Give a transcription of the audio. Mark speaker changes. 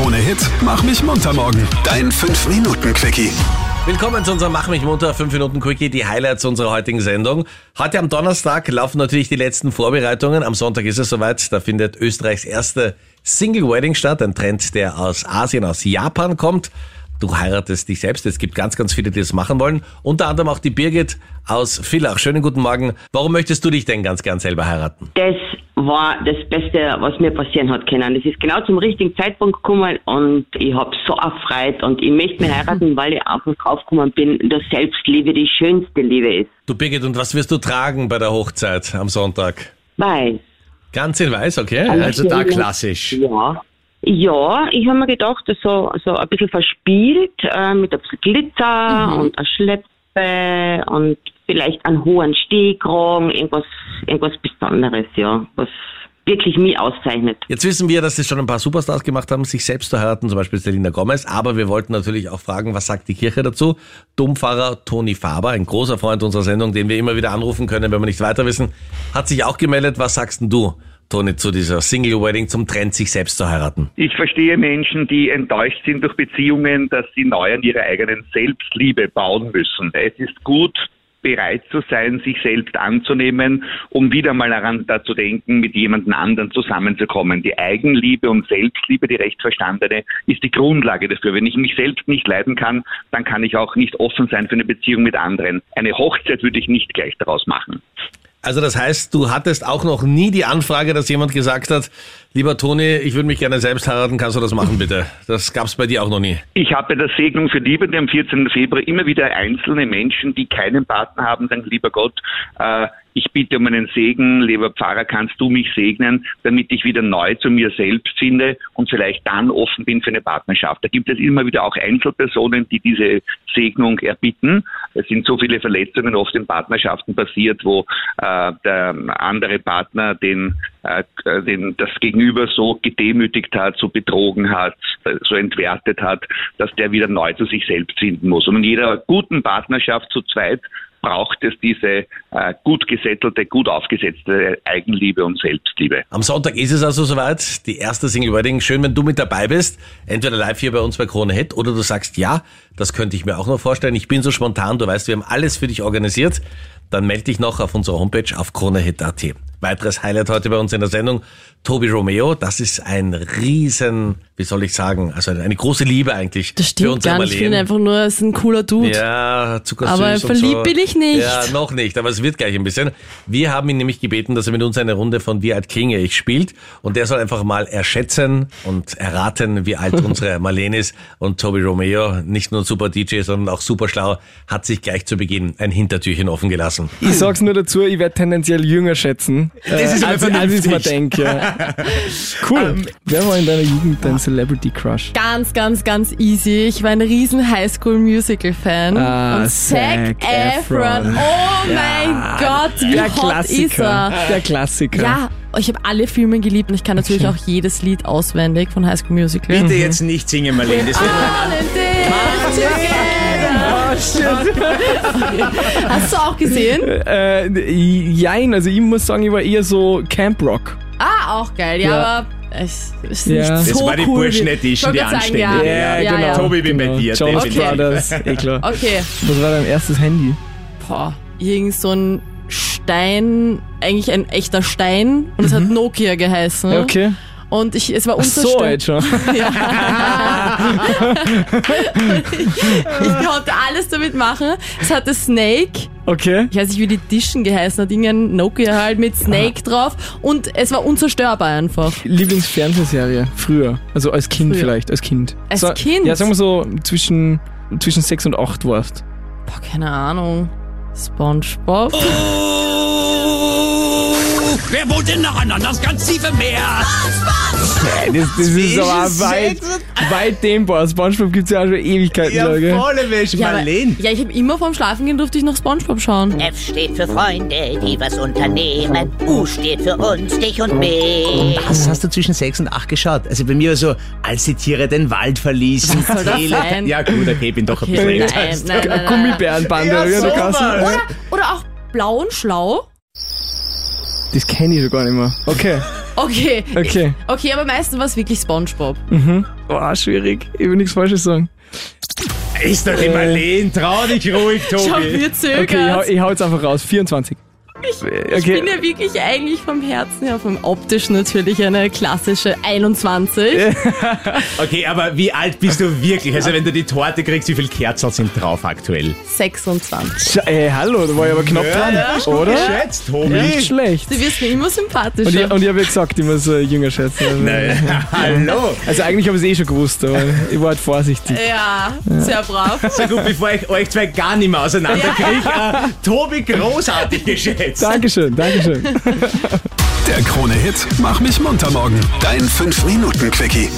Speaker 1: Krone Hit Mach mich munter morgen. Dein 5-Minuten-Quickie.
Speaker 2: Willkommen zu unserem Mach mich munter 5 Minuten Quickie, die Highlights unserer heutigen Sendung. Heute am Donnerstag laufen natürlich die letzten Vorbereitungen. Am Sonntag ist es soweit. Da findet Österreichs erste Single Wedding statt. Ein Trend, der aus Asien, aus Japan kommt. Du heiratest dich selbst. Es gibt ganz, ganz viele, die das machen wollen. Unter anderem auch die Birgit aus Villach. Schönen guten Morgen. Warum möchtest du dich denn ganz gern selber heiraten?
Speaker 3: Das war das Beste, was mir passieren hat können. Das ist genau zum richtigen Zeitpunkt gekommen und ich habe so erfreut und ich möchte mich heiraten, weil ich einfach draufgekommen bin, dass Selbstliebe die schönste Liebe ist.
Speaker 2: Du Birgit, und was wirst du tragen bei der Hochzeit am Sonntag?
Speaker 3: Weiß.
Speaker 2: Ganz in weiß, okay?
Speaker 4: Also da klassisch.
Speaker 3: Ja. Ja, ich habe mir gedacht, das so, so ein bisschen verspielt, äh, mit ein bisschen Glitzer und einer Schleppe und vielleicht einen hohen Stehkragen, irgendwas, irgendwas Besonderes, ja, was wirklich mich auszeichnet.
Speaker 2: Jetzt wissen wir, dass das schon ein paar Superstars gemacht haben, sich selbst zu heiraten, zum Beispiel Selina Gomez. Aber wir wollten natürlich auch fragen, was sagt die Kirche dazu? Dompfarrer Toni Faber, ein großer Freund unserer Sendung, den wir immer wieder anrufen können, wenn wir nicht weiter wissen, hat sich auch gemeldet. Was sagst denn du, Toni, zu dieser Single Wedding, zum Trend, sich selbst zu heiraten?
Speaker 5: Ich verstehe Menschen, die enttäuscht sind durch Beziehungen, dass sie neu an ihrer eigenen Selbstliebe bauen müssen. Es ist gut, bereit zu sein, sich selbst anzunehmen, um wieder mal daran da zu denken, mit jemandem anderen zusammenzukommen. Die Eigenliebe und Selbstliebe, die recht verstandene, ist die Grundlage dafür. Wenn ich mich selbst nicht leiden kann, dann kann ich auch nicht offen sein für eine Beziehung mit anderen. Eine Hochzeit würde ich nicht gleich daraus machen.
Speaker 2: Also das heißt, du hattest auch noch nie die Anfrage, dass jemand gesagt hat, lieber Toni, ich würde mich gerne selbst heiraten, kannst du das machen bitte? Das gab's bei dir auch noch nie.
Speaker 5: Ich habe bei der Segnung für Liebe am 14. Februar immer wieder einzelne Menschen, die keinen Partner haben, sagen, lieber Gott, äh, ich bitte um einen Segen, lieber Pfarrer, kannst du mich segnen, damit ich wieder neu zu mir selbst finde und vielleicht dann offen bin für eine Partnerschaft. Da gibt es immer wieder auch Einzelpersonen, die diese Segnung erbitten. Es sind so viele Verletzungen oft in Partnerschaften passiert, wo äh, der andere Partner den, äh, den das Gegenüber so gedemütigt hat, so betrogen hat, so entwertet hat, dass der wieder neu zu sich selbst finden muss. Und in jeder guten Partnerschaft zu zweit braucht es diese äh, gut gesettelte, gut aufgesetzte Eigenliebe und Selbstliebe.
Speaker 2: Am Sonntag ist es also soweit, die erste Single Wedding. Schön, wenn du mit dabei bist, entweder live hier bei uns bei Krone Hit oder du sagst, ja, das könnte ich mir auch noch vorstellen. Ich bin so spontan, du weißt, wir haben alles für dich organisiert. Dann melde dich noch auf unserer Homepage auf kronehit.at. Weiteres Highlight heute bei uns in der Sendung, Tobi Romeo. Das ist ein riesen, wie soll ich sagen, also eine große Liebe eigentlich
Speaker 6: Das
Speaker 2: für
Speaker 6: stimmt
Speaker 2: unser
Speaker 6: gar nicht. Ich finde einfach nur, es ist ein cooler Dude.
Speaker 2: Ja, zuckersüß
Speaker 6: Aber
Speaker 2: und
Speaker 6: verliebt
Speaker 2: so.
Speaker 6: bin ich nicht.
Speaker 2: Ja, noch nicht, aber es wird gleich ein bisschen. Wir haben ihn nämlich gebeten, dass er mit uns eine Runde von Wie alt klinge ich spielt und der soll einfach mal erschätzen und erraten, wie alt unsere Marlene ist. Und Toby Romeo, nicht nur super DJ, sondern auch super schlau, hat sich gleich zu Beginn ein Hintertürchen offen gelassen.
Speaker 4: Ich sag's nur dazu, ich werde tendenziell jünger schätzen.
Speaker 7: Das ist aber
Speaker 4: als, als ich mir denke. Ja. Cool. Wer war in deiner Jugend dein Celebrity Crush?
Speaker 6: Ganz, ganz, ganz easy. Ich war ein riesen Highschool-Musical-Fan.
Speaker 4: Ah,
Speaker 6: und Zac
Speaker 4: Zac
Speaker 6: Efron.
Speaker 4: Efron.
Speaker 6: Oh mein Gott, wie
Speaker 4: Der
Speaker 6: hot ist
Speaker 4: Klassiker.
Speaker 6: er.
Speaker 4: Der Klassiker.
Speaker 6: Ja, ich habe alle Filme geliebt und ich kann natürlich auch jedes Lied auswendig von High School Musical.
Speaker 7: Bitte jetzt nicht singen, Marlene. Das wäre
Speaker 6: together. Hast du auch gesehen?
Speaker 4: Äh, jein, also ich muss sagen, ich war eher so Camp Rock.
Speaker 6: Ah, auch geil. Ja,
Speaker 4: Ja.
Speaker 6: aber es ist
Speaker 4: Ja.
Speaker 6: nicht
Speaker 4: Das
Speaker 6: so
Speaker 7: Das war die
Speaker 6: cool.
Speaker 7: Burschen
Speaker 6: wie-
Speaker 7: Edition, die anständige.
Speaker 6: Ja, ja, ja.
Speaker 7: Tobi, bin bei dir,
Speaker 4: Jones
Speaker 7: definitiv.
Speaker 4: Brothers, eh klar.
Speaker 6: Okay.
Speaker 4: Was war dein erstes Handy?
Speaker 6: Boah, irgend so ein Stein, eigentlich ein echter Stein und es hat Nokia geheißen.
Speaker 4: Ja, okay.
Speaker 6: Und ich, es war
Speaker 4: Ach so, jetzt schon.
Speaker 6: ich konnte alles damit machen. Es hatte Snake.
Speaker 4: Okay.
Speaker 6: Ich weiß nicht, wie die Tischen geheißen hat. Irgendein Nokia halt mit Snake drauf. Und es war unzerstörbar einfach.
Speaker 4: Lieblingsfernsehserie früher. Also als Kind
Speaker 6: Früher.
Speaker 4: vielleicht, als Kind.
Speaker 6: Als
Speaker 4: so,
Speaker 6: Kind?
Speaker 4: Ja, sagen wir so zwischen, zwischen sechs und acht warst.
Speaker 6: Boah, keine Ahnung. Spongebob.
Speaker 8: Wer wohnt denn noch an das ganz tiefe Meer?
Speaker 4: Das, das ist aber weit, weit dehnbar. Spongebob gibt's ja auch schon Ewigkeiten,
Speaker 7: Ja,
Speaker 4: Leute.
Speaker 7: volle Wäsche,
Speaker 6: Ja,
Speaker 7: Marlene.
Speaker 6: ja, ich habe immer vorm Schlafen gehen durfte ich noch Spongebob schauen.
Speaker 9: F steht für Freunde, die was unternehmen. U steht für uns, dich und mich.
Speaker 7: Was hast du zwischen 6 und 8 geschaut? Also bei mir war so, als die Tiere den Wald verließen.
Speaker 6: Was soll das
Speaker 7: Tele-
Speaker 6: sein?
Speaker 7: Ja gut, okay, bin doch ein
Speaker 6: Okay,
Speaker 7: bisschen
Speaker 6: nein,
Speaker 7: älter.
Speaker 6: nein, nein, nein.
Speaker 4: Gummibärenbande,
Speaker 7: Ja,
Speaker 6: Oder, oder auch blau und schlau.
Speaker 4: Das kenne ich schon gar nicht mehr. Okay.
Speaker 6: Okay.
Speaker 4: Okay.
Speaker 6: Okay, aber meistens war es wirklich Spongebob.
Speaker 4: Boah, schwierig. Ich will nichts Falsches sagen.
Speaker 7: Ist doch die Marleen, trau dich ruhig,
Speaker 6: Schau,
Speaker 7: Tobi.
Speaker 6: wir zögern.
Speaker 4: Okay, ich hau, ich hau jetzt einfach raus. 24.
Speaker 6: Ich
Speaker 4: okay.
Speaker 6: bin ja wirklich eigentlich vom Herzen her, vom optischen natürlich eine klassische 21.
Speaker 7: Okay, aber wie alt bist du wirklich? Also wenn du die Torte kriegst, wie viele Kerzen sind drauf aktuell?
Speaker 6: 26.
Speaker 4: Scha Ey, hallo, da war ich aber knapp dran, oder?
Speaker 7: Geschätzt, Tobi.
Speaker 4: Nicht schlecht.
Speaker 6: Du wirst mir immer
Speaker 4: Und
Speaker 6: sympathischer.
Speaker 4: ich, und ich habe ja gesagt, ich muss äh, jünger schätzen. Also,
Speaker 7: Nein. Hallo.
Speaker 4: also eigentlich habe ich es eh schon gewusst, aber ich war halt vorsichtig.
Speaker 6: ja, sehr brav.
Speaker 7: So gut, bevor ich euch zwei gar nicht mehr auseinanderkriege, äh, Tobi großartig geschätzt.
Speaker 4: Dankeschön, Dankeschön.
Speaker 1: Der Krone-Hit Mach mich munter morgen. Dein 5-Minuten-Quickie.